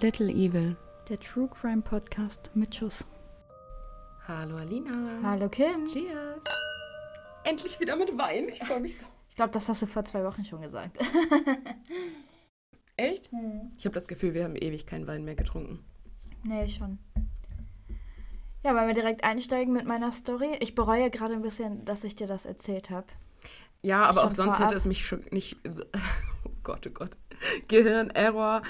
Little Evil. Der True Crime Podcast mit Schuss. Hallo Alina. Hallo Kim. Cheers. Endlich wieder mit Wein. Ich freue mich so. Ich glaube, das hast du vor zwei Wochen schon gesagt. Echt? Ich habe das Gefühl, wir haben ewig keinen Wein mehr getrunken. Nee, schon. Ja, wollen wir direkt einsteigen mit meiner Story? Ich bereue gerade ein bisschen, dass ich dir das erzählt habe. Ja, aber Schon auch sonst vorab. hätte es mich schon nicht. Gott, oh Gott. Gehirnerror.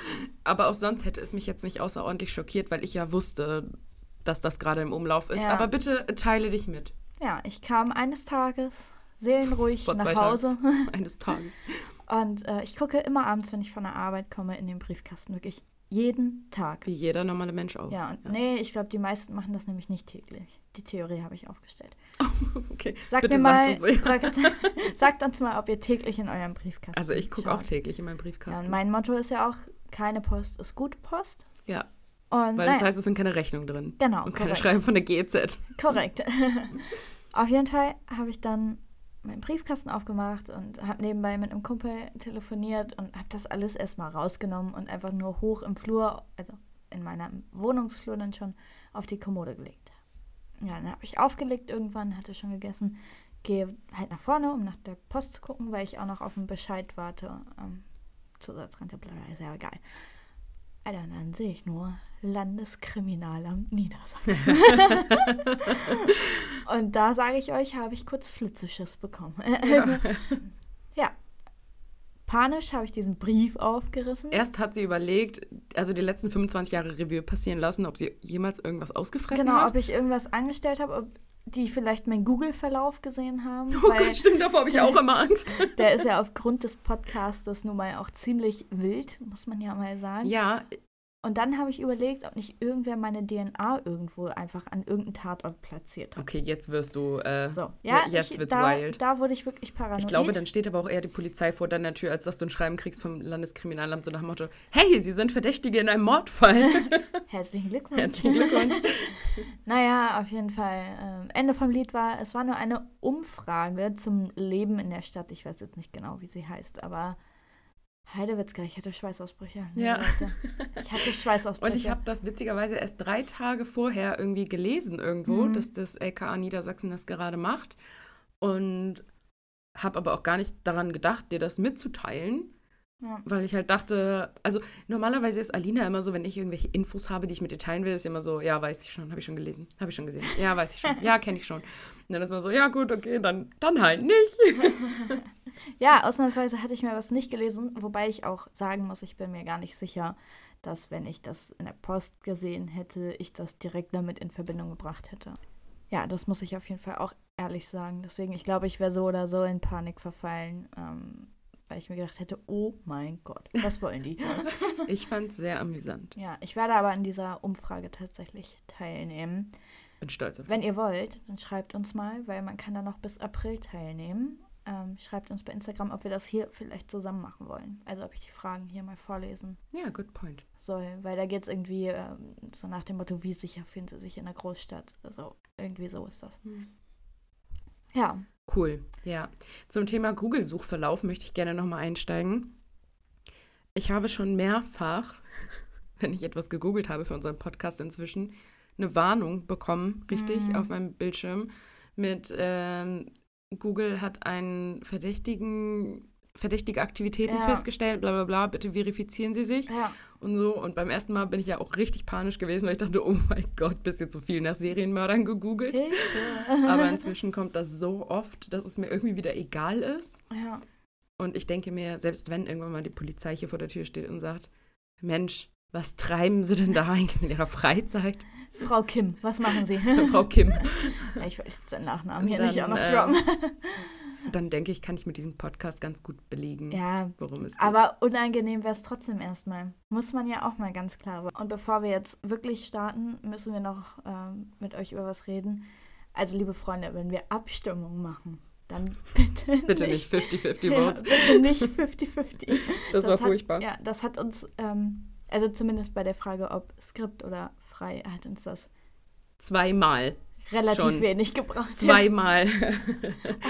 Aber auch sonst hätte es mich jetzt nicht außerordentlich schockiert, weil ich ja wusste, dass das gerade im Umlauf ist. Ja. Aber bitte teile dich mit. Ja, ich kam eines Tages seelenruhig Vor nach Hause Eines Tages. und äh, ich gucke immer abends, wenn ich von der Arbeit komme, in den Briefkasten. Wirklich jeden Tag. Wie jeder normale Mensch auch. Ja, und nee, ich glaube, die meisten machen das nämlich nicht täglich. Die Theorie habe ich aufgestellt. Okay. Sagt bitte mir mal, sagt uns. ja. sagt, uns mal, ob ihr täglich in eurem Briefkasten Also ich gucke auch täglich in meinen Ja, Briefkasten. und mein Motto ist ja auch, keine Post ist gute Post. Ja, Und weil das naja, heißt, es sind keine Rechnungen drin. genau, Und keine korrekt. Schreiben von der GEZ. korrekt. Auf jeden Fall habe ich dann meinen Briefkasten aufgemacht und habe nebenbei mit einem Kumpel telefoniert und habe das alles erstmal rausgenommen und einfach nur hoch im Flur, also in meiner Wohnungsflur dann schon, auf die Kommode gelegt. Ja, dann habe ich aufgelegt irgendwann, hatte schon gegessen, gehe halt nach vorne, um nach der Post zu gucken, weil ich auch noch auf den Bescheid warte. Ähm, Zusatzrente, bla, ist ja egal. Alter, und dann sehe ich nur Landeskriminalamt Niedersachsen. und da sage ich euch, habe ich kurz Flitzeschiss bekommen. Ja. Panisch habe ich diesen Brief aufgerissen. Erst hat sie überlegt, also die letzten 25 Jahre Revue passieren lassen, ob sie jemals irgendwas ausgefressen genau, hat. ob ich irgendwas angestellt habe, ob die vielleicht meinen Google-Verlauf gesehen haben. Oh Gott, stimmt, davor habe ich auch immer Angst. der ist ja aufgrund des Podcastes nun mal auch ziemlich wild, muss man ja mal sagen. Ja, Und dann habe ich überlegt, ob nicht irgendwer meine DNA irgendwo einfach an irgendeinen Tatort platziert hat. okay, jetzt wirst du. Äh, So, ja, jetzt ich, wird's da, wild. da wurde ich wirklich paranoid. Ich glaube, dann steht aber auch eher die Polizei vor deiner Tür, als dass du ein Schreiben kriegst vom Landeskriminalamt so nach dem Motto: Hey, Sie sind Verdächtige in einem Mordfall. Herzlichen Glückwunsch. Herzlichen Glückwunsch. naja, auf jeden Fall. Ähm, Ende vom Lied war, es war nur eine Umfrage zum Leben in der Stadt. Ich weiß jetzt nicht genau, wie sie heißt, aber Heidewitzka, ich hatte Schweißausbrüche. Nee, Ja. Leute. Ich hatte Schweißausbrüche. Und ich habe das witzigerweise erst drei Tage vorher irgendwie gelesen irgendwo, Mhm. dass das LKA Niedersachsen das gerade macht. Und habe aber auch gar nicht daran gedacht, dir das mitzuteilen. Ja. Weil ich halt dachte, also normalerweise ist Alina immer so, wenn ich irgendwelche Infos habe, die ich mit dir teilen will, ist immer so, ja, weiß ich schon, habe ich schon gelesen, habe ich schon gesehen, ja, weiß ich schon, ja, kenne ich schon. Und dann ist man so, ja gut, okay, dann, dann halt nicht. Ja, ausnahmsweise hatte ich mir was nicht gelesen, wobei ich auch sagen muss, ich bin mir gar nicht sicher, dass wenn ich das in der Post gesehen hätte, ich das direkt damit in Verbindung gebracht hätte. Ja, das muss ich auf jeden Fall auch ehrlich sagen. Deswegen, ich glaube, ich wäre so oder so in Panik verfallen, ähm, weil ich mir gedacht hätte, oh mein Gott, was wollen die? Ich fand es sehr amüsant. ja, ich werde aber an dieser Umfrage tatsächlich teilnehmen. Bin stolz auf dich. Wenn ihr wollt, dann schreibt uns mal, weil man kann da noch bis April teilnehmen. Ähm, schreibt uns bei Instagram, ob wir das hier vielleicht zusammen machen wollen. Also ob ich die Fragen hier mal vorlesen Ja, good point. soll. Weil da geht es irgendwie ähm, so nach dem Motto, wie sicher fühlen sie sich in der Großstadt. Also irgendwie so ist das. Ja, Cool, ja. Zum Thema Google-Suchverlauf möchte ich gerne nochmal einsteigen. Ich habe schon mehrfach, wenn ich etwas gegoogelt habe für unseren Podcast inzwischen, eine Warnung bekommen, richtig, Mhm. auf meinem Bildschirm mit ähm, Google hat einen verdächtigen, verdächtige Aktivitäten Ja. festgestellt, bla bla bla, bitte verifizieren Sie sich ja, und so. Und beim ersten Mal bin ich ja auch richtig panisch gewesen, weil ich dachte, oh mein Gott, bist du zu viel nach Serienmördern gegoogelt. Hilfe. Aber inzwischen kommt das so oft, dass es mir irgendwie wieder egal ist. ja, Und ich denke mir, selbst wenn irgendwann mal die Polizei hier vor der Tür steht und sagt, Mensch, was treiben Sie denn da eigentlich in Ihrer Freizeit? Frau Kim, was machen Sie? Frau Kim. Ich jetzt den Nachnamen hier Dann, nicht auch noch äh, droppen. Dann denke ich, kann ich mit diesem Podcast ganz gut belegen, Ja, worum es geht. Aber unangenehm wäre es trotzdem erstmal. Muss man ja auch mal ganz klar sagen. Und bevor wir jetzt wirklich starten, müssen wir noch ähm, mit euch über was reden. Also, liebe Freunde, wenn wir Abstimmung machen, dann bitte, Bitte nicht 50-50 Ja, Votes. bitte nicht 50-50. Das, war hat, furchtbar. Ja, das hat uns, ähm, also zumindest bei der Frage, ob Skript oder frei, hat uns das Zweimal. Relativ Schon. wenig gebraucht. Zweimal.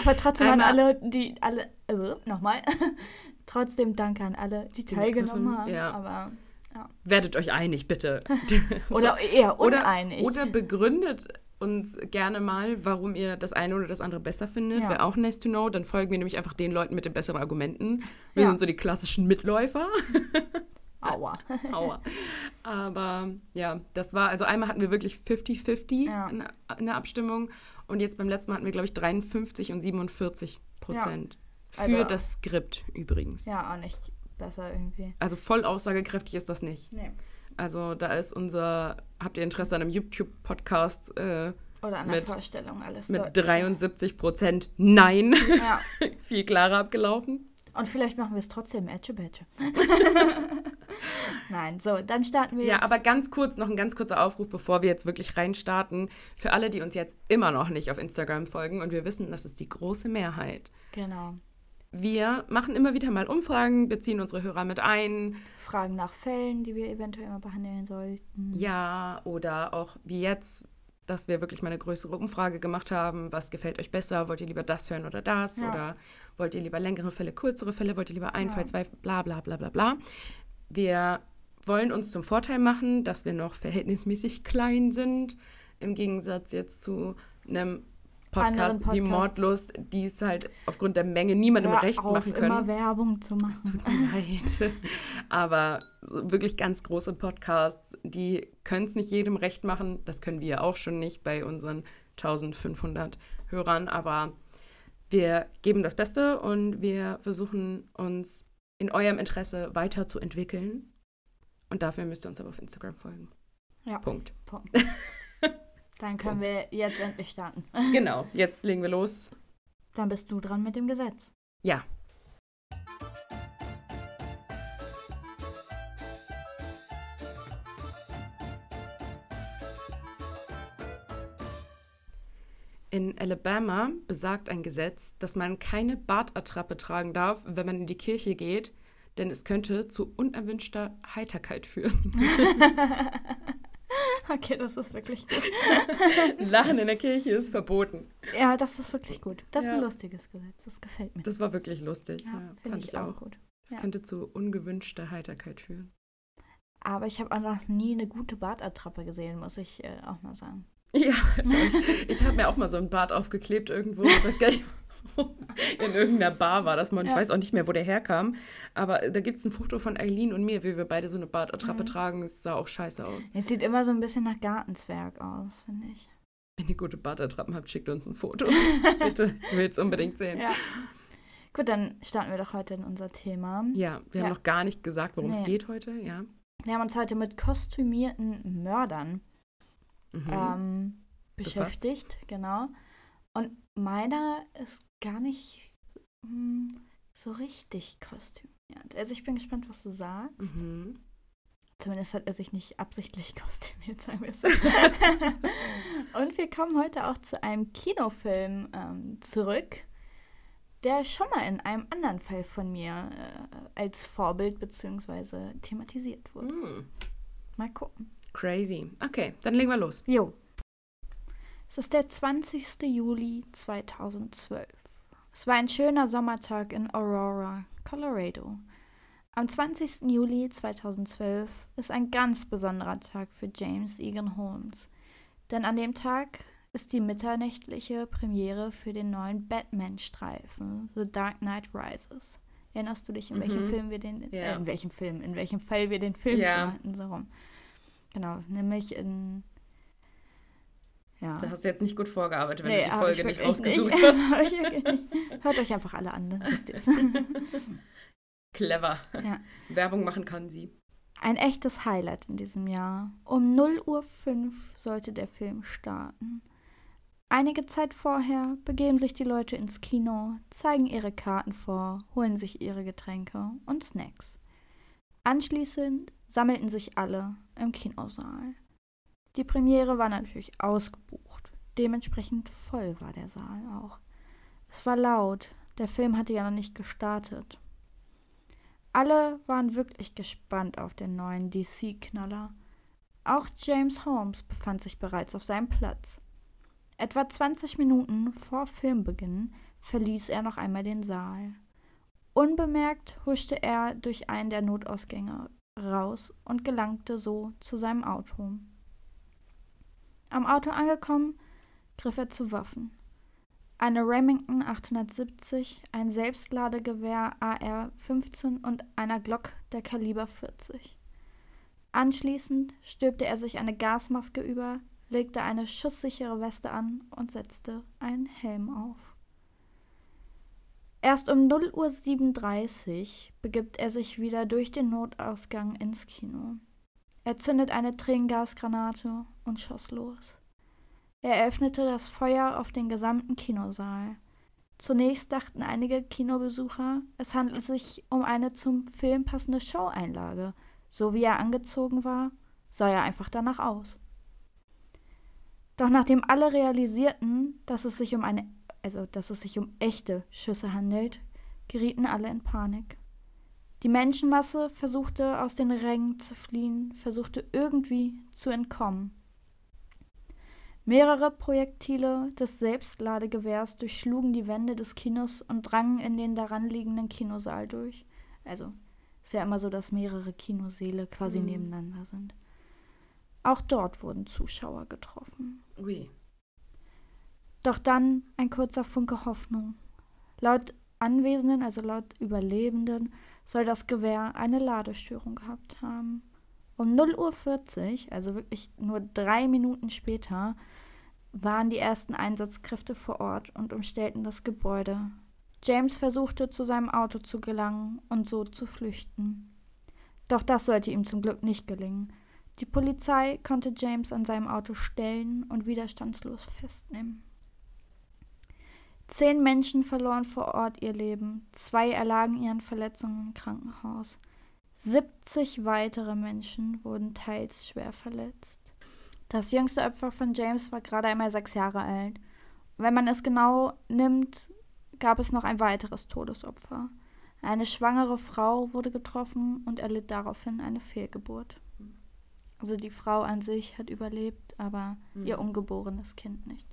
Aber trotzdem an Einmal- alle, die alle, äh, nochmal, trotzdem danke an alle, die teilgenommen haben. ja. Aber Ja. Werdet euch einig, bitte. Oder eher oder, uneinig. oder begründet uns gerne mal, warum ihr das eine oder das andere besser findet. Ja. Wäre auch nice to know. Dann folgen wir nämlich einfach den Leuten mit den besseren Argumenten. Wir Ja. sind so die klassischen Mitläufer. Aua. Aua. Aber ja, das war, also einmal hatten wir wirklich 50-50 Ja. in, in der Abstimmung und jetzt beim letzten Mal hatten wir, glaube ich, 53 und 47 Prozent. Für Also- das Skript übrigens. Ja, auch nicht besser irgendwie. Also voll aussagekräftig ist das nicht. Nee. Also da ist unser, habt ihr Interesse an einem YouTube-Podcast äh, Oder an der Mit- Vorstellung alles mit deutlicher. 73 Prozent Nein Ja. viel klarer abgelaufen? Und vielleicht machen wir es trotzdem Edge Badge. Nein, so, dann starten wir Ja, jetzt. aber ganz kurz, noch ein ganz kurzer Aufruf, bevor wir jetzt wirklich reinstarten. Für alle, die uns jetzt immer noch nicht auf Instagram folgen und wir wissen, das ist die große Mehrheit. Genau. Wir machen immer wieder mal Umfragen, beziehen unsere Hörer mit ein. Fragen nach Fällen, die wir eventuell mal behandeln sollten. Ja, oder auch wie jetzt, dass wir wirklich mal eine größere Umfrage gemacht haben. Was gefällt euch besser? Wollt ihr lieber das hören oder das? Ja. Oder wollt ihr lieber längere Fälle, kürzere Fälle? Wollt ihr lieber ein Ja. Fall, zwei, bla bla bla bla bla. Wir wollen uns zum Vorteil machen, dass wir noch verhältnismäßig klein sind. Im Gegensatz jetzt zu einem Podcast, wie. Mordlust, die es halt aufgrund der Menge niemandem Hör recht auf, machen können. immer Werbung zu machen. Tut mir leid. Aber wirklich ganz große Podcasts, die können es nicht jedem recht machen. Das können wir auch schon nicht bei unseren 1500 Hörern. Aber wir geben das Beste und wir versuchen uns in eurem Interesse weiterzuentwickeln. Und dafür müsst ihr uns aber auf Instagram folgen. Ja. Punkt. Punkt. Dann können wir jetzt endlich starten. Genau, jetzt legen wir los. Dann bist du dran mit dem Gesetz. Ja. In Alabama besagt ein Gesetz, dass man keine Bartattrappe tragen darf, wenn man in die Kirche geht, denn es könnte zu unerwünschter Heiterkeit führen. okay, das ist wirklich gut. Lachen in der Kirche ist verboten. Ja, das ist wirklich gut. Das ist Ja. ein lustiges Gesetz. Das gefällt mir. Das war wirklich lustig. ja, Ja, finde fand ich, ich auch auch. gut. Es Ja. könnte zu ungewünschter Heiterkeit führen. Aber ich habe auch noch nie eine gute Bartattrappe gesehen, muss ich äh, auch mal sagen. Ja, ich, ich habe mir auch mal so ein Bart aufgeklebt irgendwo. Ich weiß gar nicht, wo. in irgendeiner Bar war das mal. Und ich Ja. weiß auch nicht mehr, wo der herkam. Aber da gibt es ein Foto von Eileen und mir, wie wir beide so eine Bartattrappe Mhm. tragen. Es sah auch scheiße aus. Es sieht immer so ein bisschen nach Gartenzwerg aus, finde ich. Wenn ihr gute Bartattrappen habt, schickt uns ein Foto. Bitte, ich will es unbedingt sehen. Ja. Gut, dann starten wir doch heute in unser Thema. Ja, wir Ja. haben noch gar nicht gesagt, worum es Nee. geht heute. Ja. Wir haben uns heute mit kostümierten Mördern Mhm. ähm, Befasst. beschäftigt, genau. Und meiner ist gar nicht hm, so richtig kostümiert. Also ich bin gespannt, was du sagst. Mhm. Zumindest hat er sich nicht absichtlich kostümiert, sagen wir es so. Und wir kommen heute auch zu einem Kinofilm ähm, zurück, der schon mal in einem anderen Fall von mir äh, als Vorbild bzw. thematisiert wurde. Mhm. Mal gucken. Crazy. Okay, dann legen wir los. Jo. Es ist der 20. Juli 2012. Es war ein schöner Sommertag in Aurora, Colorado. Am 20. Juli 2012 ist ein ganz besonderer Tag für James Egan Holmes. Denn an dem Tag ist die mitternächtliche Premiere für den neuen Batman-Streifen The Dark Knight Rises. Erinnerst du dich, in welchem Mhm. Film wir den, Ja. äh, in welchem Film, in welchem Fall wir den Film hatten, so rum. Genau, nämlich in ja. Da hast du jetzt nicht gut vorgearbeitet, wenn Nee, du die Folge ich nicht rausgesucht nicht. hast. Nicht. Hört euch einfach alle an, dann wisst ihr es. Clever. Ja. Werbung machen kann sie. Ein echtes Highlight in diesem Jahr. Um 0 Uhr 5 sollte der Film starten. Einige Zeit vorher begeben sich die Leute ins Kino, zeigen ihre Karten vor, holen sich ihre Getränke und Snacks. Anschließend sammelten sich alle im Kinosaal. Die Premiere war natürlich ausgebucht. Dementsprechend voll war der Saal auch. Es war laut, der Film hatte ja noch nicht gestartet. Alle waren wirklich gespannt auf den neuen DC-Knaller. Auch James Holmes befand sich bereits auf seinem Platz. Etwa 20 Minuten vor Filmbeginn verließ er noch einmal den Saal. Unbemerkt huschte er durch einen der Notausgänge raus und gelangte so zu seinem Auto. Am Auto angekommen, griff er zu Waffen. Eine Remington 870, ein Selbstladegewehr AR-15 und einer Glock der Kaliber 40. Anschließend stülpte er sich eine Gasmaske über, legte eine schusssichere Weste an und setzte einen Helm auf. Erst um 0.37 Uhr begibt er sich wieder durch den Notausgang ins Kino. Er zündet eine Tränengasgranate und schoss los. Er eröffnete das Feuer auf den gesamten Kinosaal. Zunächst dachten einige Kinobesucher, es handelt sich um eine zum Film passende Showeinlage. So wie er angezogen war, sah er einfach danach aus. Doch nachdem alle realisierten, dass es sich um eine, also dass es sich um echte Schüsse handelt, gerieten alle in Panik. Die Menschenmasse versuchte aus den Rängen zu fliehen, versuchte irgendwie zu entkommen. Mehrere Projektile des Selbstladegewehrs durchschlugen die Wände des Kinos und drangen in den daran liegenden Kinosaal durch. Also ist ja immer so, dass mehrere Kinosäle quasi mhm. nebeneinander sind. Auch dort wurden Zuschauer getroffen. Ui. Doch dann ein kurzer Funke Hoffnung. Laut Anwesenden, also laut Überlebenden, soll das Gewehr eine Ladestörung gehabt haben. Um 0.40 Uhr, also wirklich nur drei Minuten später, waren die ersten Einsatzkräfte vor Ort und umstellten das Gebäude. James versuchte zu seinem Auto zu gelangen und so zu flüchten. Doch das sollte ihm zum Glück nicht gelingen. Die Polizei konnte James an seinem Auto stellen und widerstandslos festnehmen. Zehn Menschen verloren vor Ort ihr Leben, zwei erlagen ihren Verletzungen im Krankenhaus. 70 weitere Menschen wurden teils schwer verletzt. Das jüngste Opfer von James war gerade einmal sechs Jahre alt. Wenn man es genau nimmt, gab es noch ein weiteres Todesopfer. Eine schwangere Frau wurde getroffen und erlitt daraufhin eine Fehlgeburt. Also die Frau an sich hat überlebt, aber mhm. ihr ungeborenes Kind nicht.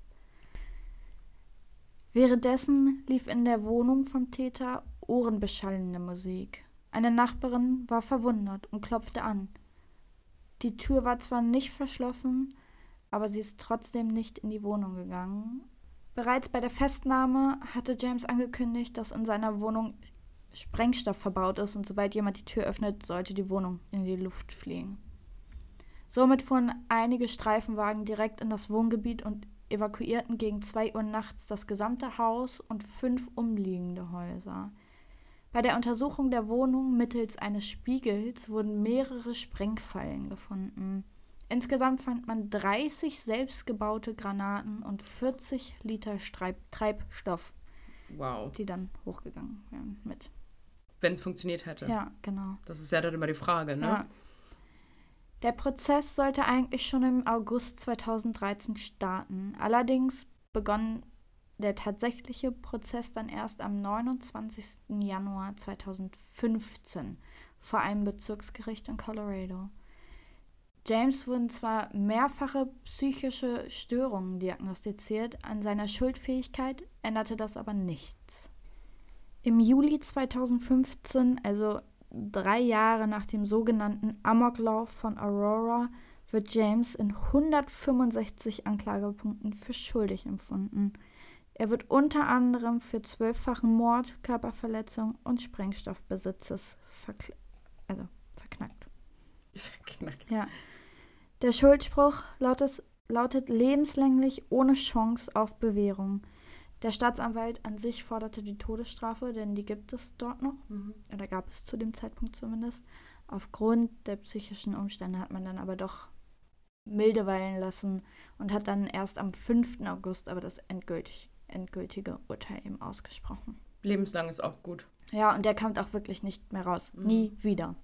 Währenddessen lief in der Wohnung vom Täter ohrenbeschallende Musik. Eine Nachbarin war verwundert und klopfte an. Die Tür war zwar nicht verschlossen, aber sie ist trotzdem nicht in die Wohnung gegangen. Bereits bei der Festnahme hatte James angekündigt, dass in seiner Wohnung Sprengstoff verbaut ist und sobald jemand die Tür öffnet, sollte die Wohnung in die Luft fliegen. Somit fuhren einige Streifenwagen direkt in das Wohngebiet und evakuierten gegen 2 Uhr nachts das gesamte Haus und fünf umliegende Häuser. Bei der Untersuchung der Wohnung mittels eines Spiegels wurden mehrere Sprengfallen gefunden. Insgesamt fand man 30 selbstgebaute Granaten und 40 Liter Streib Treibstoff, wow. die dann hochgegangen wären mit. Wenn es funktioniert hätte. Ja, genau. Das ist ja dann immer die Frage, ne? Ja. Der Prozess sollte eigentlich schon im August 2013 starten. Allerdings begann der tatsächliche Prozess dann erst am 29. Januar 2015 vor einem Bezirksgericht in Colorado. James wurden zwar mehrfache psychische Störungen diagnostiziert, an seiner Schuldfähigkeit änderte das aber nichts. Im Juli 2015, also drei Jahre nach dem sogenannten Amoklauf von Aurora, wird James in 165 Anklagepunkten für schuldig empfunden. Er wird unter anderem für zwölffachen Mord, Körperverletzung und Sprengstoffbesitzes verkl also verknackt. Verknackt. Ja. Der Schuldspruch lautet, lautet lebenslänglich ohne Chance auf Bewährung. Der Staatsanwalt an sich forderte die Todesstrafe, denn die gibt es dort noch, mhm. oder gab es zu dem Zeitpunkt zumindest. Aufgrund der psychischen Umstände hat man dann aber doch milde weilen lassen und hat dann erst am 5. August aber das endgültig endgültige Urteil eben ausgesprochen. Lebenslang ist auch gut. Ja, und der kommt auch wirklich nicht mehr raus. Mhm. Nie wieder.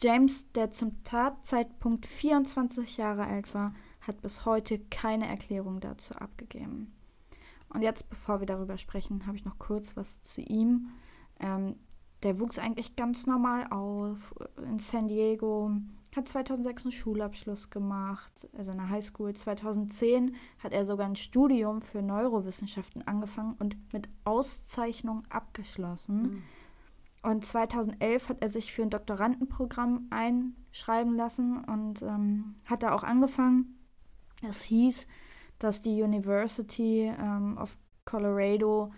James, der zum Tatzeitpunkt 24 Jahre alt war, hat bis heute keine Erklärung dazu abgegeben. Und jetzt, bevor wir darüber sprechen, habe ich noch kurz was zu ihm. Ähm, der wuchs eigentlich ganz normal auf in San Diego, hat 2006 einen Schulabschluss gemacht, also eine Highschool. 2010 hat er sogar ein Studium für Neurowissenschaften angefangen und mit Auszeichnung abgeschlossen. Mhm. Und 2011 hat er sich für ein Doktorandenprogramm einschreiben lassen und ähm, hat da auch angefangen. Es hieß, dass die University ähm, of Colorado,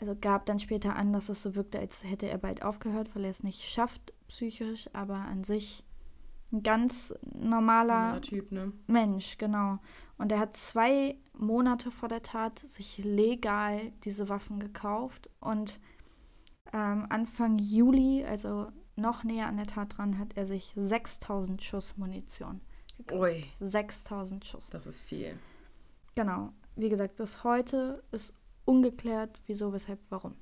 also gab dann später an, dass es so wirkte, als hätte er bald aufgehört, weil er es nicht schafft psychisch, aber an sich ein ganz normaler Typ, ne? Mensch, genau. Und er hat zwei Monate vor der Tat sich legal diese Waffen gekauft und ähm, Anfang Juli, also noch näher an der Tat dran, hat er sich 6000 Schuss Munition gekauft. Ui. 6000 Schuss. Das ist viel. Genau. Wie gesagt, bis heute ist ungeklärt, wieso, weshalb, warum.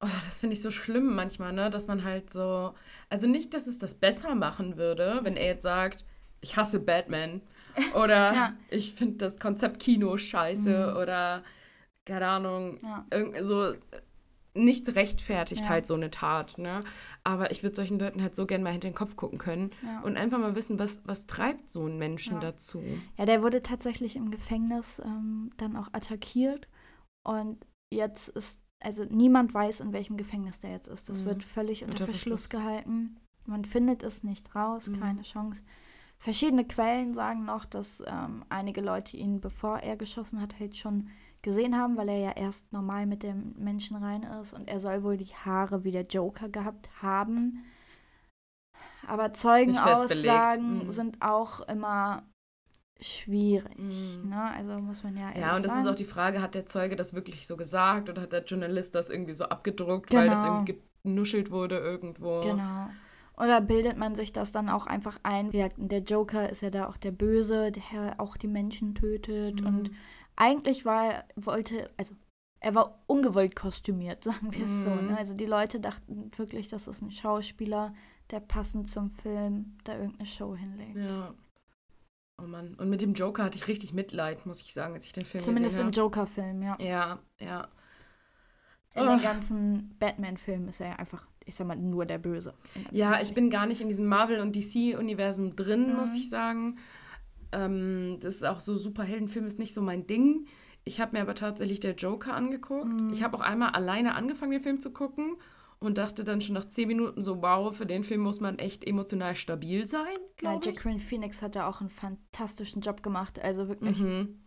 Oh, das finde ich so schlimm manchmal, ne? Dass man halt so. Also nicht, dass es das besser machen würde, wenn er jetzt sagt, ich hasse Batman. Oder Ja. ich finde das Konzept Kino scheiße. Mhm. Oder keine Ahnung. Ja. Irgend so. Nichts rechtfertigt Ja. halt so eine Tat, ne? Aber ich würde solchen Leuten halt so gern mal hinter den Kopf gucken können Ja. und einfach mal wissen, was, was treibt so einen Menschen Ja. dazu. Ja, der wurde tatsächlich im Gefängnis ähm, dann auch attackiert. Und jetzt ist, also niemand weiß, in welchem Gefängnis der jetzt ist. Das Mhm. wird völlig unter, Unter Verschluss, Verschluss. gehalten. Man findet es nicht raus, Mhm. keine Chance. Verschiedene Quellen sagen noch, dass ähm, einige Leute ihn, bevor er geschossen hat, halt schon gesehen haben, weil er ja erst normal mit dem Menschen rein ist. Und er soll wohl die Haare wie der Joker gehabt haben. Aber Zeugenaussagen Mhm. sind auch immer schwierig. Mhm. Ne? Also muss man ja Ja, und das sagen. ist auch die Frage, hat der Zeuge das wirklich so gesagt oder hat der Journalist das irgendwie so abgedruckt, weil das Genau. irgendwie genuschelt wurde irgendwo? Genau. Oder bildet man sich das dann auch einfach ein? Der Joker ist ja da auch der Böse, der auch die Menschen tötet. Mhm. Und eigentlich war er, wollte, also er war ungewollt kostümiert, sagen wir es so. Mhm. Ne? Also die Leute dachten wirklich, das ist ein Schauspieler, der passend zum Film da irgendeine Show hinlegt. Ja. Oh Mann. Und mit dem Joker hatte ich richtig Mitleid, muss ich sagen, als ich den Film Zumindest im gesehen Joker-Film, ja. habe. Ja, ja. In Oh. den ganzen Batman-Filmen ist er ja einfach, ich sag mal, nur der Böse. Ja, ich bin gar nicht in diesem Marvel- und DC-Universum drin, muss Mhm. ich sagen. Ähm, das ist auch so Superheldenfilm ist nicht so mein Ding. Ich habe mir aber tatsächlich der Joker angeguckt. Mhm. Ich habe auch einmal alleine angefangen, den Film zu gucken und dachte dann schon nach zehn Minuten so, wow, für den Film muss man echt emotional stabil sein, Ja. Jacqueline Phoenix hat da auch einen fantastischen Job gemacht. Also wirklich. Mhm.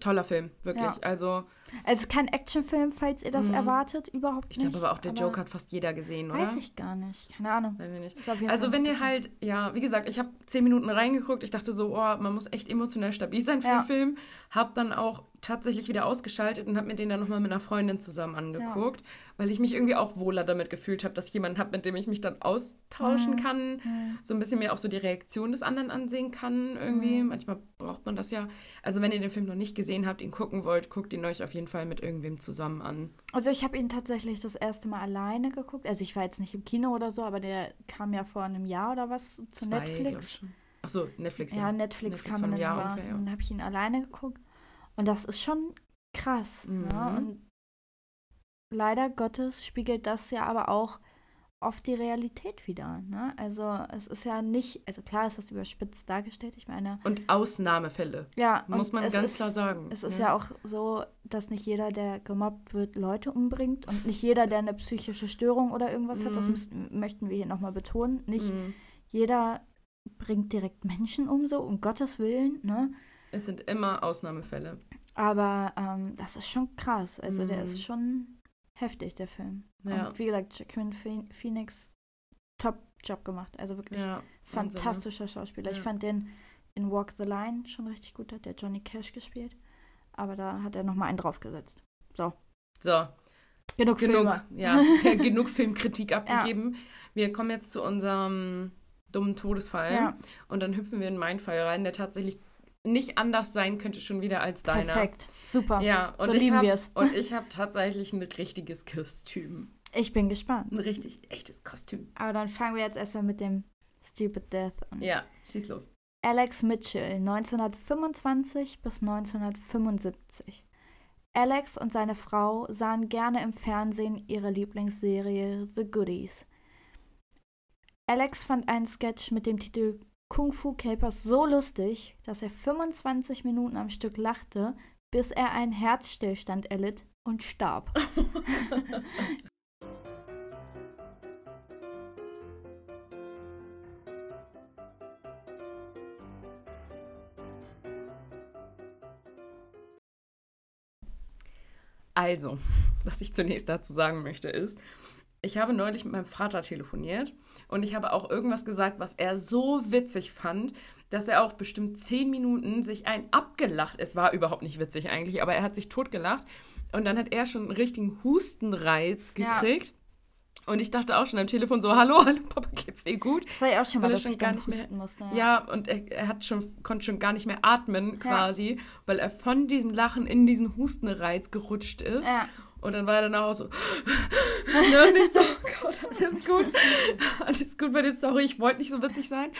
Toller Film, wirklich. Ja. Also, Also es ist kein Actionfilm, falls ihr das Mhm. erwartet. Überhaupt ich nicht. glaube aber auch, der Joker hat fast jeder gesehen, oder? Weiß ich gar nicht. Keine Ahnung. Ich Also Fall wenn ihr halt, ja, wie gesagt, ich habe zehn Minuten reingeguckt, ich dachte so, oh, man muss echt emotional stabil sein für Ja. den Film. Hab dann auch tatsächlich wieder ausgeschaltet und habe mir den dann nochmal mit einer Freundin zusammen angeguckt, weil ich mich irgendwie auch wohler damit gefühlt habe, dass ich jemanden habe, mit dem ich mich dann austauschen Mhm. kann, Mhm. so ein bisschen mehr auch so die Reaktion des anderen ansehen kann irgendwie. Mhm. Manchmal braucht man das ja. Also wenn ihr den Film noch nicht gesehen habt, ihn gucken wollt, guckt ihn euch auf jeden Fall mit irgendwem zusammen an. Also ich habe ihn tatsächlich das erste Mal alleine geguckt. Also ich war jetzt nicht im Kino oder so, aber der kam ja vor einem Jahr oder was zu Zwei, glaub ich Netflix. schon. Ach so, Netflix, Ja, ja. Netflix, Netflix kam dann raus ungefähr, und ja. dann habe ich ihn alleine geguckt. Und das ist schon krass. Mhm. Ne? Und leider Gottes spiegelt das ja aber auch oft die Realität wieder. Ne? Also es ist ja nicht, also klar ist das überspitzt dargestellt. Ich meine, Und Ausnahmefälle. ja, Muss und man ganz ist, klar sagen. Es ist ne? ja auch so, dass nicht jeder, der gemobbt wird, Leute umbringt und nicht jeder, der eine psychische Störung oder irgendwas hat, das Mhm. müssen, möchten wir hier nochmal betonen. Nicht Mhm. jeder bringt direkt Menschen um, so um Gottes Willen, ne? Es sind immer Ausnahmefälle. Aber ähm, das ist schon krass. Also der Mhm. ist schon heftig, der Film. Ja. Und wie gesagt, Phe- Phoenix, top Job gemacht. Also wirklich Ja, fantastischer Schauspieler. Ich Ja. fand den in Walk the Line schon richtig gut, hat der Johnny Cash gespielt. Aber da hat er nochmal einen draufgesetzt. So, Genug, genug, Filme. ja, genug Filmkritik abgegeben. Wir kommen jetzt zu unserem dummen Todesfall. Ja, Und dann hüpfen wir in meinen Fall rein, der tatsächlich nicht anders sein könnte schon wieder als deiner. perfekt. Super. Ja, und So ich lieben hab- wir's. Und ich habe tatsächlich ein richtiges Kostüm. Ich bin gespannt. Ein richtig echtes Kostüm. Aber dann fangen wir jetzt erstmal mit dem Stupid Death an. Ja, schieß los. Alex Mitchell, 1925 bis 1975. Alex und seine Frau sahen gerne im Fernsehen ihre Lieblingsserie The Goodies. Alex fand einen Sketch mit dem Titel Kung Fu Capers so lustig, dass er 25 Minuten am Stück lachte, bis er einen Herzstillstand erlitt und starb. Also, was ich zunächst dazu sagen möchte, ist, ich habe neulich mit meinem Vater telefoniert und ich habe auch irgendwas gesagt, was er so witzig fand, dass er auch bestimmt zehn Minuten sich ein abgelacht. Es war überhaupt nicht witzig eigentlich, aber er hat sich totgelacht. Und dann hat er schon einen richtigen Hustenreiz Ja. gekriegt. Und ich dachte auch schon am Telefon so, hallo, hallo, Papa, geht's dir gut? Das war ja auch schon mal, dass schon ich gar nicht mehr- musste. Ja, und er, er hat schon, konnte schon gar nicht mehr atmen quasi, weil er von diesem Lachen in diesen Hustenreiz gerutscht ist. Ja. Und dann war er danach auch so, ne, und ich so, oh Gott, alles gut, alles gut bei dir, sorry, ich wollte nicht so witzig sein.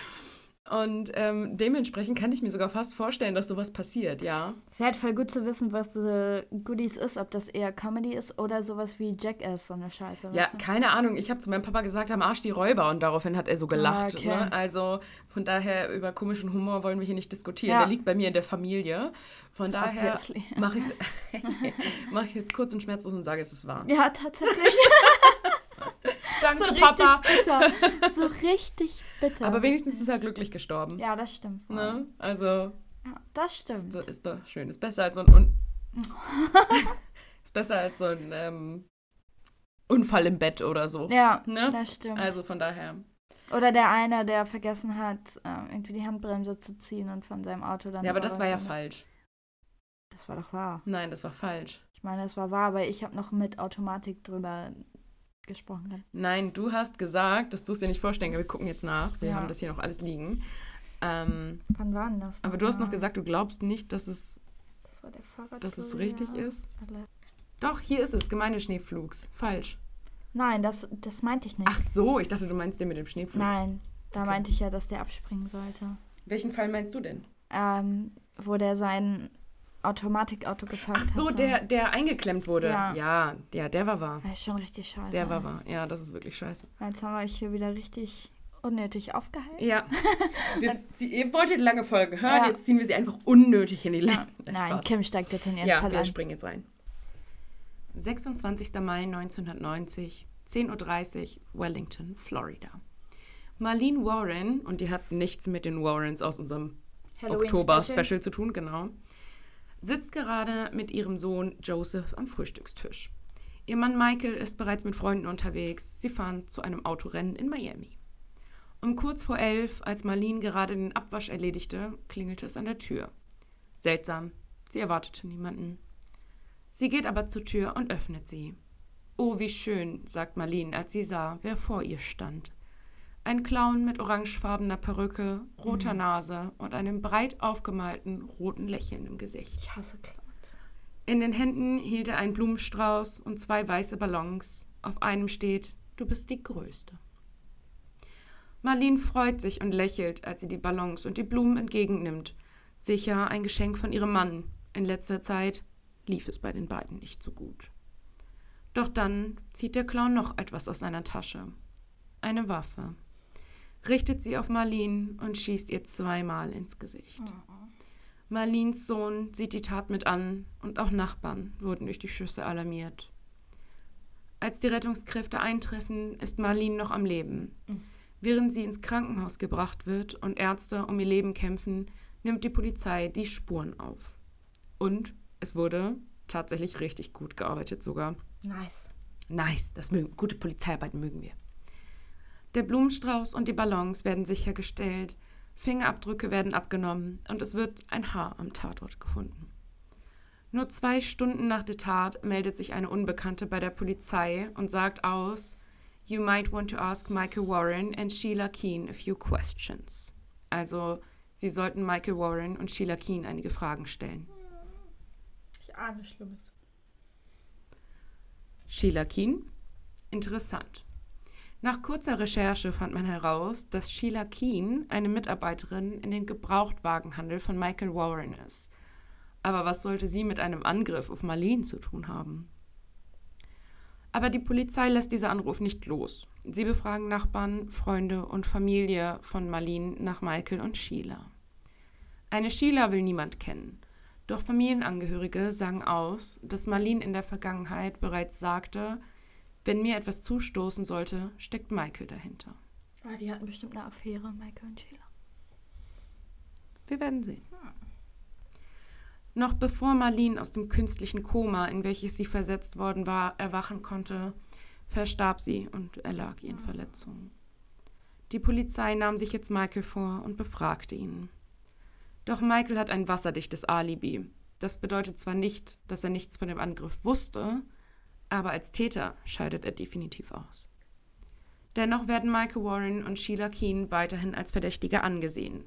Und ähm, dementsprechend kann ich mir sogar fast vorstellen, dass sowas passiert, ja. Es wäre halt voll gut zu wissen, was äh, Goodies ist, ob das eher Comedy ist oder sowas wie Jackass, so eine Scheiße. Ja, du? keine Ahnung. Ich habe zu meinem Papa gesagt, am Arsch die Räuber und daraufhin hat er so gelacht. okay. Ne? Also von daher über komischen Humor wollen wir hier nicht diskutieren. Ja. Der liegt bei mir in der Familie. Von daher mache ich es mach jetzt kurz und schmerzlos und sage, es ist wahr. Ja, tatsächlich. Danke, so Papa. richtig bitter. So richtig bitter. Aber wenigstens ist er glücklich gestorben. Ja, das stimmt. Ne? Also Ja, das stimmt. ist, ist doch schön. Ist besser als so ein Un ist besser als so ein ähm, Unfall im Bett oder so. Ja, Ne? das stimmt. Also von daher. Oder der eine, der vergessen hat, ähm, irgendwie die Handbremse zu ziehen und von seinem Auto dann. Ja, aber das war ja falsch. Das war doch wahr. Nein, das war falsch. Ich meine, das war wahr, aber ich habe noch mit Automatik drüber gesprochen. Dann. Nein, du hast gesagt, dass du es dir nicht vorstellen kannst. Wir gucken jetzt nach. Wir Ja. haben das hier noch alles liegen. Ähm, Wann war denn das? aber du hast noch gesagt, du glaubst nicht, dass es, Das war der Fahrrad. dass es richtig ist. Alle- Doch, hier ist es. Gemeindeschneeflugs. Falsch. Nein, das, das meinte ich nicht. Ach so, ich dachte, du meinst den mit dem Schneeflug. Nein, da Okay. meinte ich ja, dass der abspringen sollte. Welchen Fall meinst du denn? Ähm, wo der sein Automatikauto geparkt Ach so, hatte. der, der eingeklemmt wurde. Ja. ja, der, der war wahr. Das ist schon richtig scheiße. Der war wahr. Ja, das ist wirklich scheiße. Jetzt haben wir euch hier wieder richtig unnötig aufgehalten. Ja. Wir, sie, ihr wolltet lange Folgen hören, Ja. jetzt ziehen wir sie einfach unnötig in die Länge. Nein, Spaß. Kim steigt jetzt in ihren Ja, Fall wir ein. springen jetzt rein. 26. Mai 1990, 10.30 Uhr, Wellington, Florida. Marlene Warren, und die hat nichts mit den Warrens aus unserem Oktober-Special zu tun, genau, sitzt gerade mit ihrem Sohn Joseph am Frühstückstisch. Ihr Mann Michael ist bereits mit Freunden unterwegs. Sie fahren zu einem Autorennen in Miami. Um kurz vor elf, als Marlene gerade den Abwasch erledigte, klingelte es an der Tür. Seltsam, sie erwartete niemanden. Sie geht aber zur Tür und öffnet sie. Oh, wie schön, sagt Marlene, als sie sah, wer vor ihr stand. Ein Clown mit orangefarbener Perücke, roter Nase und einem breit aufgemalten roten Lächeln im Gesicht. Ich hasse Clowns. In den Händen hielt er einen Blumenstrauß und zwei weiße Ballons. Auf einem steht, du bist die Größte. Marlene freut sich und lächelt, als sie die Ballons und die Blumen entgegennimmt. Sicher ein Geschenk von ihrem Mann. In letzter Zeit lief es bei den beiden nicht so gut. Doch dann zieht der Clown noch etwas aus seiner Tasche. Eine Waffe. Richtet sie auf Marlene und schießt ihr zweimal ins Gesicht. Marlins Sohn sieht die Tat mit an und auch Nachbarn wurden durch die Schüsse alarmiert. Als die Rettungskräfte eintreffen, ist Marlene noch am Leben. Während sie ins Krankenhaus gebracht wird und Ärzte um ihr Leben kämpfen, nimmt die Polizei die Spuren auf. Und es wurde tatsächlich richtig gut gearbeitet sogar. Nice. Nice, das mögen, gute Polizeiarbeit mögen wir. Der Blumenstrauß und die Ballons werden sichergestellt, Fingerabdrücke werden abgenommen und es wird ein Haar am Tatort gefunden. Nur zwei Stunden nach der Tat meldet sich eine Unbekannte bei der Polizei und sagt aus, You might want to ask Michael Warren and Sheila Keen a few questions. Also, sie sollten Michael Warren und Sheila Keen einige Fragen stellen. Ich ahne Schlimmes. Sheila Keen? Interessant. Nach kurzer Recherche fand man heraus, dass Sheila Keen eine Mitarbeiterin in den Gebrauchtwagenhandel von Michael Warren ist. Aber was sollte sie mit einem Angriff auf Marlene zu tun haben? Aber die Polizei lässt dieser Anruf nicht los. Sie befragen Nachbarn, Freunde und Familie von Marlene nach Michael und Sheila. Eine Sheila will niemand kennen. Doch Familienangehörige sagen aus, dass Marlene in der Vergangenheit bereits sagte, wenn mir etwas zustoßen sollte, steckt Michael dahinter. Ah, die hatten bestimmt eine Affäre, Michael und Sheila. Wir werden sehen. Noch bevor Marlene aus dem künstlichen Koma, in welches sie versetzt worden war, erwachen konnte, verstarb sie und erlag ihren Verletzungen. Die Polizei nahm sich jetzt Michael vor und befragte ihn. Doch Michael hat ein wasserdichtes Alibi. Das bedeutet zwar nicht, dass er nichts von dem Angriff wusste, aber als Täter scheidet er definitiv aus. Dennoch werden Michael Warren und Sheila Keen weiterhin als Verdächtige angesehen,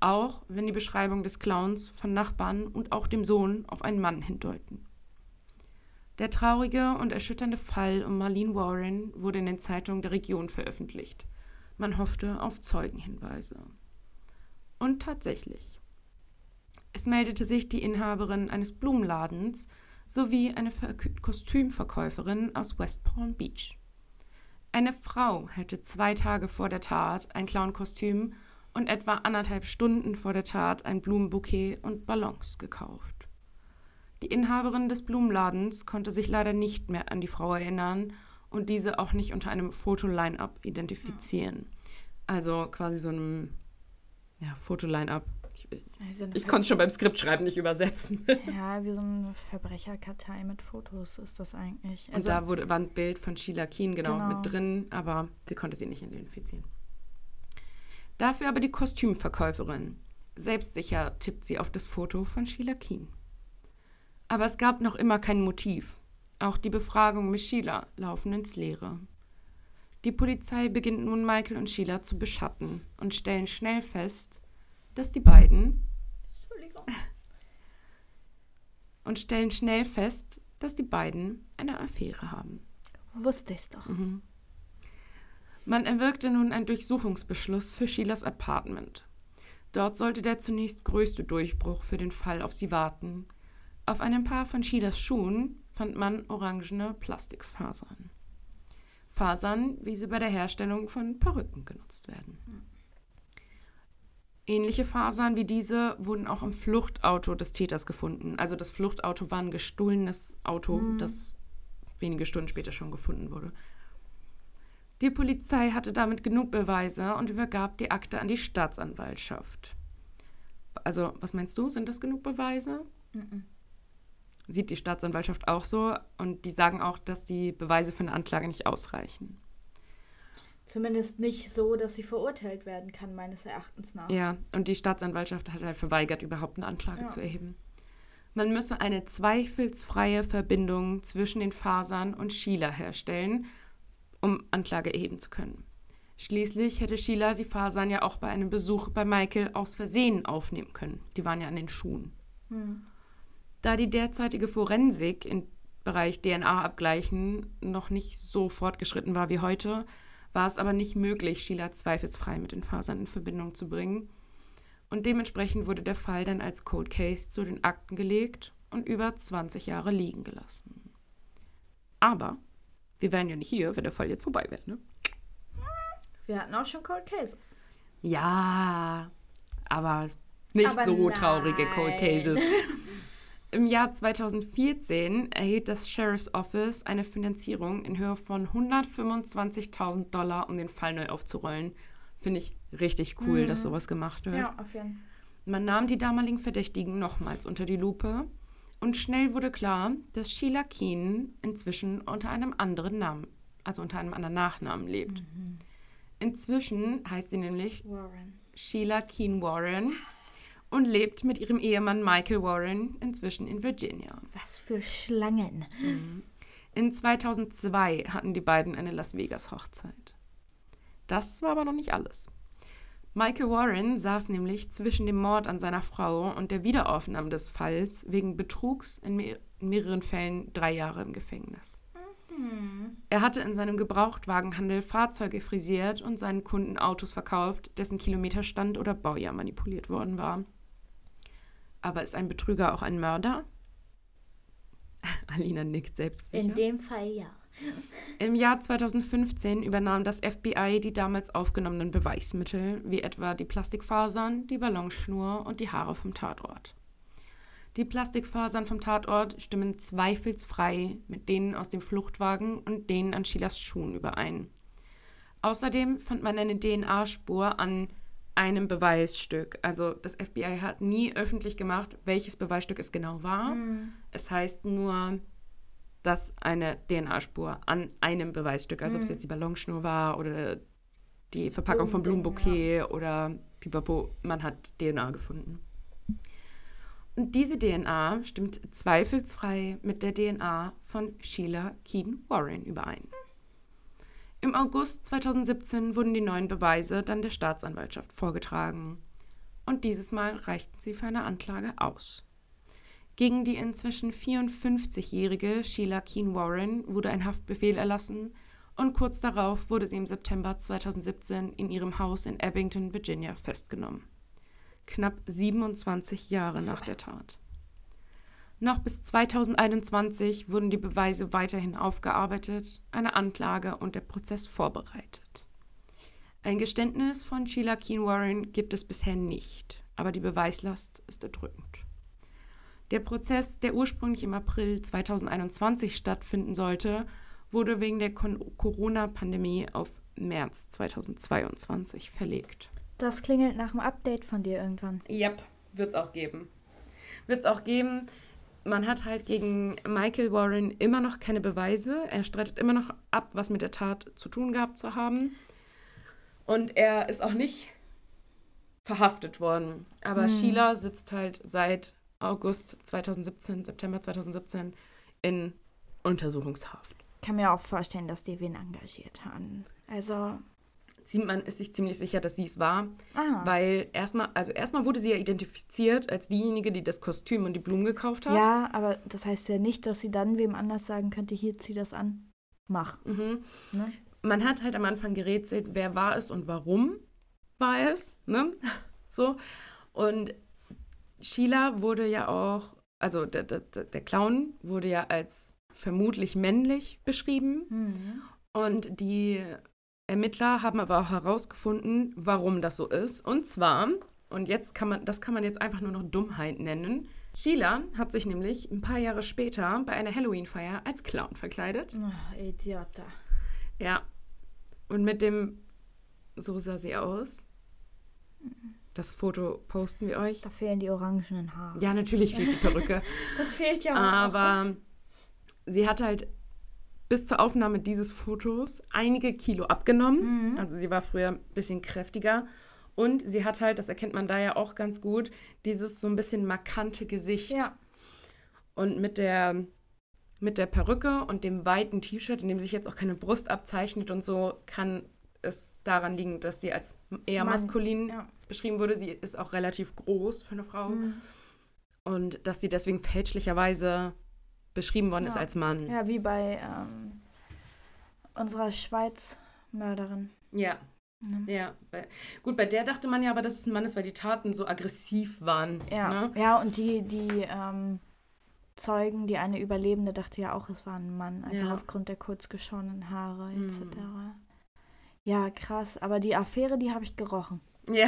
auch wenn die Beschreibung des Clowns von Nachbarn und auch dem Sohn auf einen Mann hindeuten. Der traurige und erschütternde Fall um Marlene Warren wurde in den Zeitungen der Region veröffentlicht. Man hoffte auf Zeugenhinweise. Und tatsächlich. Es meldete sich die Inhaberin eines Blumenladens sowie eine Ver Kostümverkäuferin aus West Palm Beach. Eine Frau hätte zwei Tage vor der Tat ein Clownkostüm und etwa anderthalb Stunden vor der Tat ein Blumenbouquet und Ballons gekauft. Die Inhaberin des Blumenladens konnte sich leider nicht mehr an die Frau erinnern und diese auch nicht unter einem Fotoline-up identifizieren. Also quasi so einem ja, Fotoline-up. Ich, ich konnte es schon beim Skriptschreiben nicht übersetzen. Ja, wie so eine Verbrecherkartei mit Fotos ist das eigentlich. Also, und da wurde, war ein Bild von Sheila Keen genau, genau mit drin, aber sie konnte sie nicht identifizieren. Dafür aber die Kostümverkäuferin. Selbstsicher tippt sie auf das Foto von Sheila Keen. Aber es gab noch immer kein Motiv. Auch die Befragungen mit Sheila laufen ins Leere. Die Polizei beginnt nun Michael und Sheila zu beschatten und stellen schnell fest, dass die beiden und stellen schnell fest, dass die beiden eine Affäre haben. Wusste ich's doch. Mhm. Man erwirkte nun einen Durchsuchungsbeschluss für Sheilas Apartment. Dort sollte der zunächst größte Durchbruch für den Fall auf sie warten. Auf einem Paar von Sheilas Schuhen fand man orangene Plastikfasern. Fasern, wie sie bei der Herstellung von Perücken genutzt werden. Ähnliche Fasern wie diese wurden auch im Fluchtauto des Täters gefunden. Also das Fluchtauto war ein gestohlenes Auto, mhm. das wenige Stunden später schon gefunden wurde. Die Polizei hatte damit genug Beweise und übergab die Akte an die Staatsanwaltschaft. Also, was meinst du? Sind das genug Beweise? Mhm sieht die Staatsanwaltschaft auch so und die sagen auch, dass die Beweise für eine Anklage nicht ausreichen. Zumindest nicht so, dass sie verurteilt werden kann, meines Erachtens nach. Ja, und die Staatsanwaltschaft hat halt verweigert, überhaupt eine Anklage ja. zu erheben. Man müsse eine zweifelsfreie Verbindung zwischen den Fasern und Sheila herstellen, um Anklage erheben zu können. Schließlich hätte Sheila die Fasern ja auch bei einem Besuch bei Michael aus Versehen aufnehmen können. Die waren ja an den Schuhen. Hm. Da die derzeitige Forensik im Bereich DNA-Abgleichen noch nicht so fortgeschritten war wie heute, war es aber nicht möglich, Sheila zweifelsfrei mit den Fasern in Verbindung zu bringen. Und dementsprechend wurde der Fall dann als Cold Case zu den Akten gelegt und über 20 Jahre liegen gelassen. Aber wir wären ja nicht hier, wenn der Fall jetzt vorbei wäre, ne? Wir hatten auch schon Cold Cases. Ja, aber nicht aber so nein. traurige Cold Cases. Im Jahr 2014 erhielt das Sheriff's Office eine Finanzierung in Höhe von 125.000 Dollar, um den Fall neu aufzurollen. Finde ich richtig cool, mhm. dass sowas gemacht wird. Ja, auf jeden Fall. Man nahm die damaligen Verdächtigen nochmals unter die Lupe und schnell wurde klar, dass Sheila Keen inzwischen unter einem anderen Namen, also unter einem anderen Nachnamen lebt. Mhm. Inzwischen heißt sie nämlich Warren. Sheila Keen Warren und lebt mit ihrem Ehemann Michael Warren inzwischen in Virginia. Was für Schlangen. Mhm. In 2002 hatten die beiden eine Las Vegas Hochzeit. Das war aber noch nicht alles. Michael Warren saß nämlich zwischen dem Mord an seiner Frau und der Wiederaufnahme des Falls wegen Betrugs in, me in mehreren Fällen drei Jahre im Gefängnis. Mhm. Er hatte in seinem Gebrauchtwagenhandel Fahrzeuge frisiert und seinen Kunden Autos verkauft, dessen Kilometerstand oder Baujahr manipuliert worden war. Aber ist ein Betrüger auch ein Mörder? Alina nickt selbst. In dem Fall ja. Im Jahr 2015 übernahm das FBI die damals aufgenommenen Beweismittel, wie etwa die Plastikfasern, die Ballonschnur und die Haare vom Tatort. Die Plastikfasern vom Tatort stimmen zweifelsfrei mit denen aus dem Fluchtwagen und denen an Sheilas Schuhen überein. Außerdem fand man eine DNA-Spur an einem Beweisstück. Also das FBI hat nie öffentlich gemacht, welches Beweisstück es genau war. Mhm. Es heißt nur, dass eine DNA-Spur an einem Beweisstück, also ob es Mhm. jetzt die Ballonschnur war oder die Verpackung Blumending, Blumenbouquet oder pipapo, man hat DNA gefunden. Und diese DNA stimmt zweifelsfrei mit der DNA von Sheila Keen Warren überein. Im August 2017 wurden die neuen Beweise dann der Staatsanwaltschaft vorgetragen. Und dieses Mal reichten sie für eine Anklage aus. Gegen die inzwischen 54-jährige Sheila Keen Warren wurde ein Haftbefehl erlassen und kurz darauf wurde sie im September 2017 in ihrem Haus in Abington, Virginia, festgenommen. Knapp 27 Jahre nach der Tat. Noch bis 2021 wurden die Beweise weiterhin aufgearbeitet, eine Anklage und der Prozess vorbereitet. Ein Geständnis von Sheila Keen Warren gibt es bisher nicht, aber die Beweislast ist erdrückend. Der Prozess, der ursprünglich im April 2021 stattfinden sollte, wurde wegen der Corona-Pandemie auf März 2022 verlegt. Das klingelt nach dem Update von dir irgendwann. Yep, wird es auch geben. Wird es auch geben. Man hat halt gegen Michael Warren immer noch keine Beweise. Er streitet immer noch ab, was mit der Tat zu tun gehabt zu haben. Und er ist auch nicht verhaftet worden. Aber Hm. Sheila sitzt halt seit August 2017, September 2017 in Untersuchungshaft. Ich kann mir auch vorstellen, dass die wen engagiert haben. Also, Man ist sich ziemlich sicher, dass sie es war. ah. Weil erstmal, also erstmal wurde sie ja identifiziert als diejenige, die das Kostüm und die Blumen gekauft hat. Ja, aber das heißt ja nicht, dass sie dann wem anders sagen könnte, hier zieh das an. Mach. Mhm. Ne? Man hat halt am Anfang gerätselt, wer war es und warum war es, ne? So. Und Sheila wurde ja auch, also der, der, der Clown wurde ja als vermutlich männlich beschrieben. Mhm. Und die Ermittler haben aber auch herausgefunden, warum das so ist. Und zwar, und jetzt kann man, das kann man jetzt einfach nur noch Dummheit nennen. Sheila hat sich nämlich ein paar Jahre später bei einer Halloween-Feier als Clown verkleidet. Oh, Idiota. Ja. Und mit dem, so sah sie aus. Das Foto posten wir euch. Da fehlen die orangenen Haare. Ja, natürlich fehlt die Perücke. Das fehlt ja Aber sie hat halt bis zur Aufnahme dieses Fotos einige Kilo abgenommen. Mhm. Also sie war früher ein bisschen kräftiger. Und sie hat halt, das erkennt man da ja auch ganz gut, dieses so ein bisschen markante Gesicht. Ja. Und mit der, mit der Perücke und dem weiten T-Shirt, in dem sich jetzt auch keine Brust abzeichnet und so, kann es daran liegen, dass sie als eher Mann, maskulin ja. beschrieben wurde. Sie ist auch relativ groß für eine Frau. Mhm. Und dass sie deswegen fälschlicherweise beschrieben worden ist Ja. als Mann. Ja, wie bei ähm, unserer Schweiz-Mörderin. Ja, Ne? ja. Bei, gut, bei der dachte man ja aber, dass es ein Mann ist, weil die Taten so aggressiv waren. Ja, Ne? ja und die, die ähm, Zeugen, die eine Überlebende dachte ja auch, es war ein Mann, einfach Ja. aufgrund der kurz geschorenen Haare etc. Ja, krass. Aber die Affäre, die habe ich gerochen. Ja.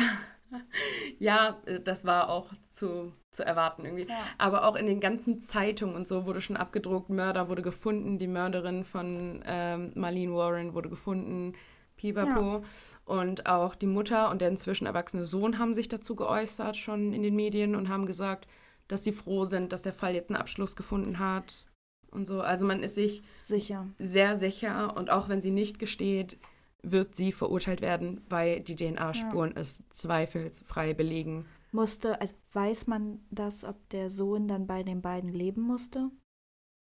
Ja, äh, das war auch zu, zu erwarten irgendwie. Ja. Aber auch in den ganzen Zeitungen und so wurde schon abgedruckt, Mörder wurde gefunden, die Mörderin von ähm, Marlene Warren wurde gefunden, Pipapo. Und auch die Mutter und der inzwischen erwachsene Sohn haben sich dazu geäußert, schon in den Medien und haben gesagt, dass sie froh sind, dass der Fall jetzt einen Abschluss gefunden hat und so. Also man ist sich Sicher. sehr sicher und auch wenn sie nicht gesteht, wird sie verurteilt werden, weil die DNA-Spuren es zweifelsfrei belegen. Musste, also weiß man das, ob der Sohn dann bei den beiden leben musste?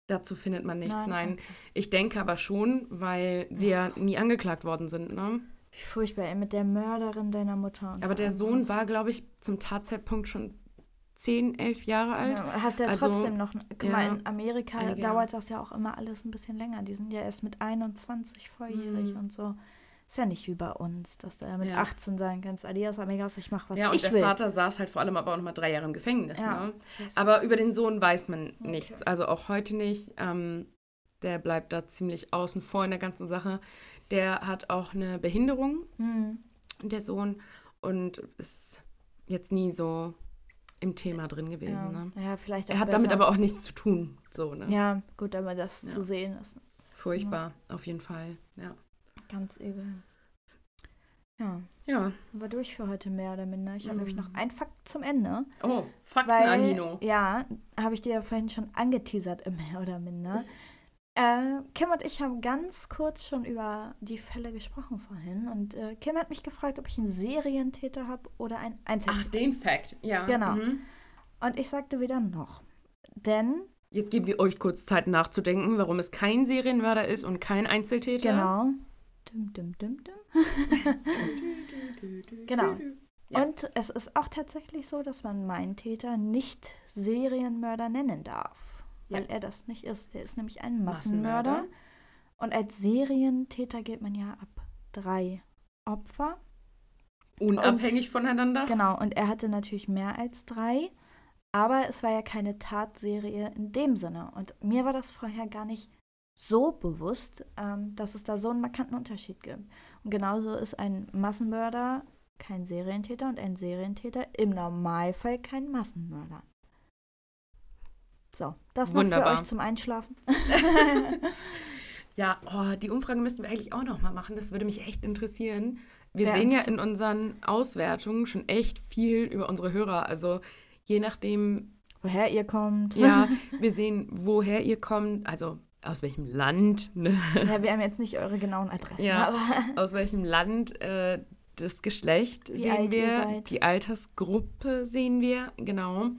Dazu findet man nichts, Nein, nein. okay. Ich denke aber schon, weil sie ja nie angeklagt worden sind, ne? Wie furchtbar, ey, mit der Mörderin deiner Mutter. Aber der. Sohn war, glaube ich, zum Tatzeitpunkt schon 10, 11 Jahre alt. Ja, hast ja Also, trotzdem noch. Guck mal, ja, in Amerika dauert das ja auch immer alles ein bisschen länger. Die sind ja erst mit 21 volljährig Mhm. und so. Ist ja nicht wie bei uns, dass du ja mit Ja. 18 sagen kannst, Adios, Amigas, ich mach was ja, und ich der will. Vater saß halt vor allem aber auch noch mal drei Jahre im Gefängnis. ja. Ne? Aber über den Sohn weiß man Okay. nichts. Also auch heute nicht. Ähm, der bleibt da ziemlich außen vor in der ganzen Sache. Der hat auch eine Behinderung, hm, der Sohn, und ist jetzt nie so im Thema drin gewesen. ja. Ne? ja, vielleicht Er hat besser. damit aber auch nichts zu tun. So, ne? Ja, gut, aber das Ja. zu sehen ist Furchtbar, auf jeden Fall. Ja. Ganz übel. Ja, Ja. war durch für heute mehr oder minder. Ich habe nämlich noch einen Fakt zum Ende. Oh, Fakten, Weil, Anino. ja, habe ich dir ja vorhin schon angeteasert, im mehr oder minder. Äh, Kim und ich haben ganz kurz schon über die Fälle gesprochen vorhin. Und äh, Kim hat mich gefragt, ob ich einen Serientäter habe oder einen Ach, Einzeltäter. den Fact. Ja. Genau. Mhm. Und ich sagte wieder noch. Denn, Jetzt geben wir euch kurz Zeit nachzudenken, warum es kein Serienmörder ist und kein Einzeltäter. genau. Dum, dum, dum, dum. Genau. Ja. Und es ist auch tatsächlich so, dass man meinen Täter nicht Serienmörder nennen darf. Weil Ja. er das nicht ist. Der ist nämlich ein Massenmörder. Massenmörder. Und als Serientäter gilt man ja ab drei Opfer. Unabhängig voneinander. Genau, und er hatte natürlich mehr als drei. Aber es war ja keine Tatserie in dem Sinne. Und mir war das vorher gar nicht so bewusst, ähm, dass es da so einen markanten Unterschied gibt. Und genauso ist ein Massenmörder kein Serientäter und ein Serientäter im Normalfall kein Massenmörder. So, das noch Wunderbar. für euch zum Einschlafen. Ja, oh, die Umfrage müssten wir eigentlich auch noch mal machen. Das würde mich echt interessieren. Wir Ja, sehen ja in unseren Auswertungen schon echt viel über unsere Hörer. Also je nachdem, Woher ihr kommt. ja, wir sehen, woher ihr kommt, also aus welchem Land, ne? ja, wir haben jetzt nicht eure genauen Adressen, Ja. aber aus welchem Land, äh, das Geschlecht Wie sehen wir, die Altersgruppe sehen wir, genau.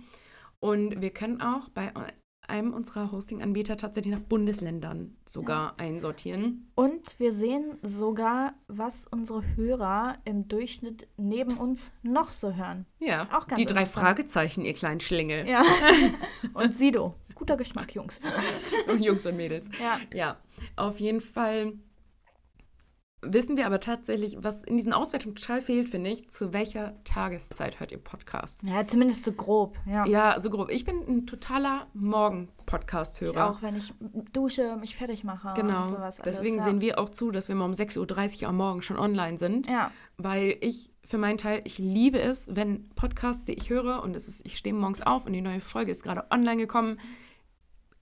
Und wir können auch bei einem unserer Hosting-Anbieter tatsächlich nach Bundesländern sogar einsortieren. Und wir sehen sogar, was unsere Hörer im Durchschnitt neben uns noch so hören. Ja, Auch ganz die drei. Fragezeichen, ihr kleinen Schlingel. Ja. Und Sido. Guter Geschmack, Jungs. Jungs und Mädels. Ja. Ja, auf jeden Fall wissen wir aber tatsächlich, was in diesen Auswertungen total fehlt, finde ich, zu welcher Tageszeit hört ihr Podcast? Ja, zumindest so grob. Ja. Ja, so grob. Ich bin ein totaler Morgen-Podcast-Hörer. auch, wenn ich dusche, mich fertig mache Genau. und sowas. Alles, Deswegen ja. sehen wir auch zu, dass wir mal um 6.30 Uhr am Morgen schon online sind. Ja, Weil ich für meinen Teil, ich liebe es, wenn Podcasts, die ich höre, und es ist, ich stehe morgens auf und die neue Folge ist gerade online gekommen,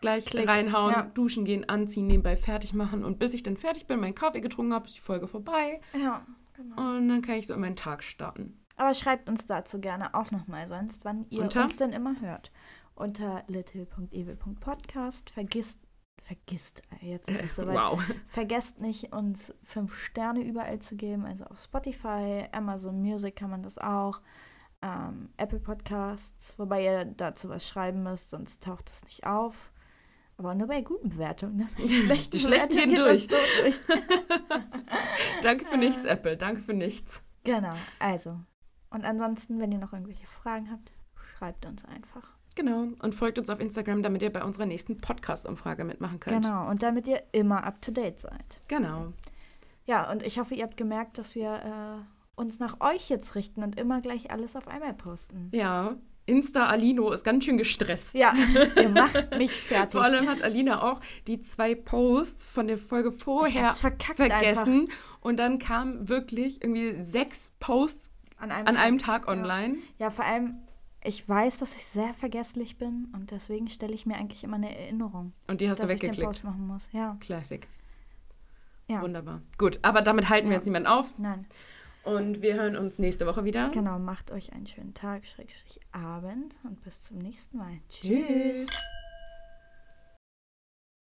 gleich Klick, reinhauen, ja. duschen gehen, anziehen, nebenbei fertig machen. Und bis ich dann fertig bin, meinen Kaffee getrunken habe, ist die Folge vorbei. ja. Genau. Und dann kann ich so in meinen Tag starten. Aber schreibt uns dazu gerne auch nochmal sonst, wann ihr Unter? uns denn immer hört. Unter little.evil.podcast. Vergisst, vergisst, jetzt ist es soweit. Wow. Vergesst nicht, uns fünf Sterne überall zu geben. Also auf Spotify, Amazon Music kann man das auch. Ähm, Apple Podcasts, wobei ihr dazu was schreiben müsst, sonst taucht es nicht auf. Aber nur bei guten Bewertungen. Ne? Bei schlechten Die schlechten Bewertungen gehen das So durch. Danke für nichts, Apple. Danke für nichts. genau, also. Und ansonsten, wenn ihr noch irgendwelche Fragen habt, schreibt uns einfach. Genau. Und folgt uns auf Instagram, damit ihr bei unserer nächsten Podcast-Umfrage mitmachen könnt. Genau, und damit ihr immer up to date seid. Genau. Ja, und ich hoffe, ihr habt gemerkt, dass wir äh, uns nach euch jetzt richten und immer gleich alles auf einmal posten. Ja. Insta Alino ist ganz schön gestresst. Ja, ihr macht mich fertig. Vor allem hat Alina auch die zwei Posts von der Folge vorher vergessen. Und dann kamen wirklich irgendwie sechs Posts einfach. An einem, an Tag. einem Tag Ja. online. Ja, vor allem, ich weiß, dass ich sehr vergesslich bin und deswegen stelle ich mir eigentlich immer eine Erinnerung, Und die hast dass du ich den weggeklickt. Post machen muss. Ja, Classic. ja. Wunderbar. Gut, aber damit halten wir Ja. jetzt niemanden auf. Nein, Und wir hören uns nächste Woche wieder. genau. Macht euch einen schönen Tag, Schrägstrich Abend und bis zum nächsten Mal. Tschüss.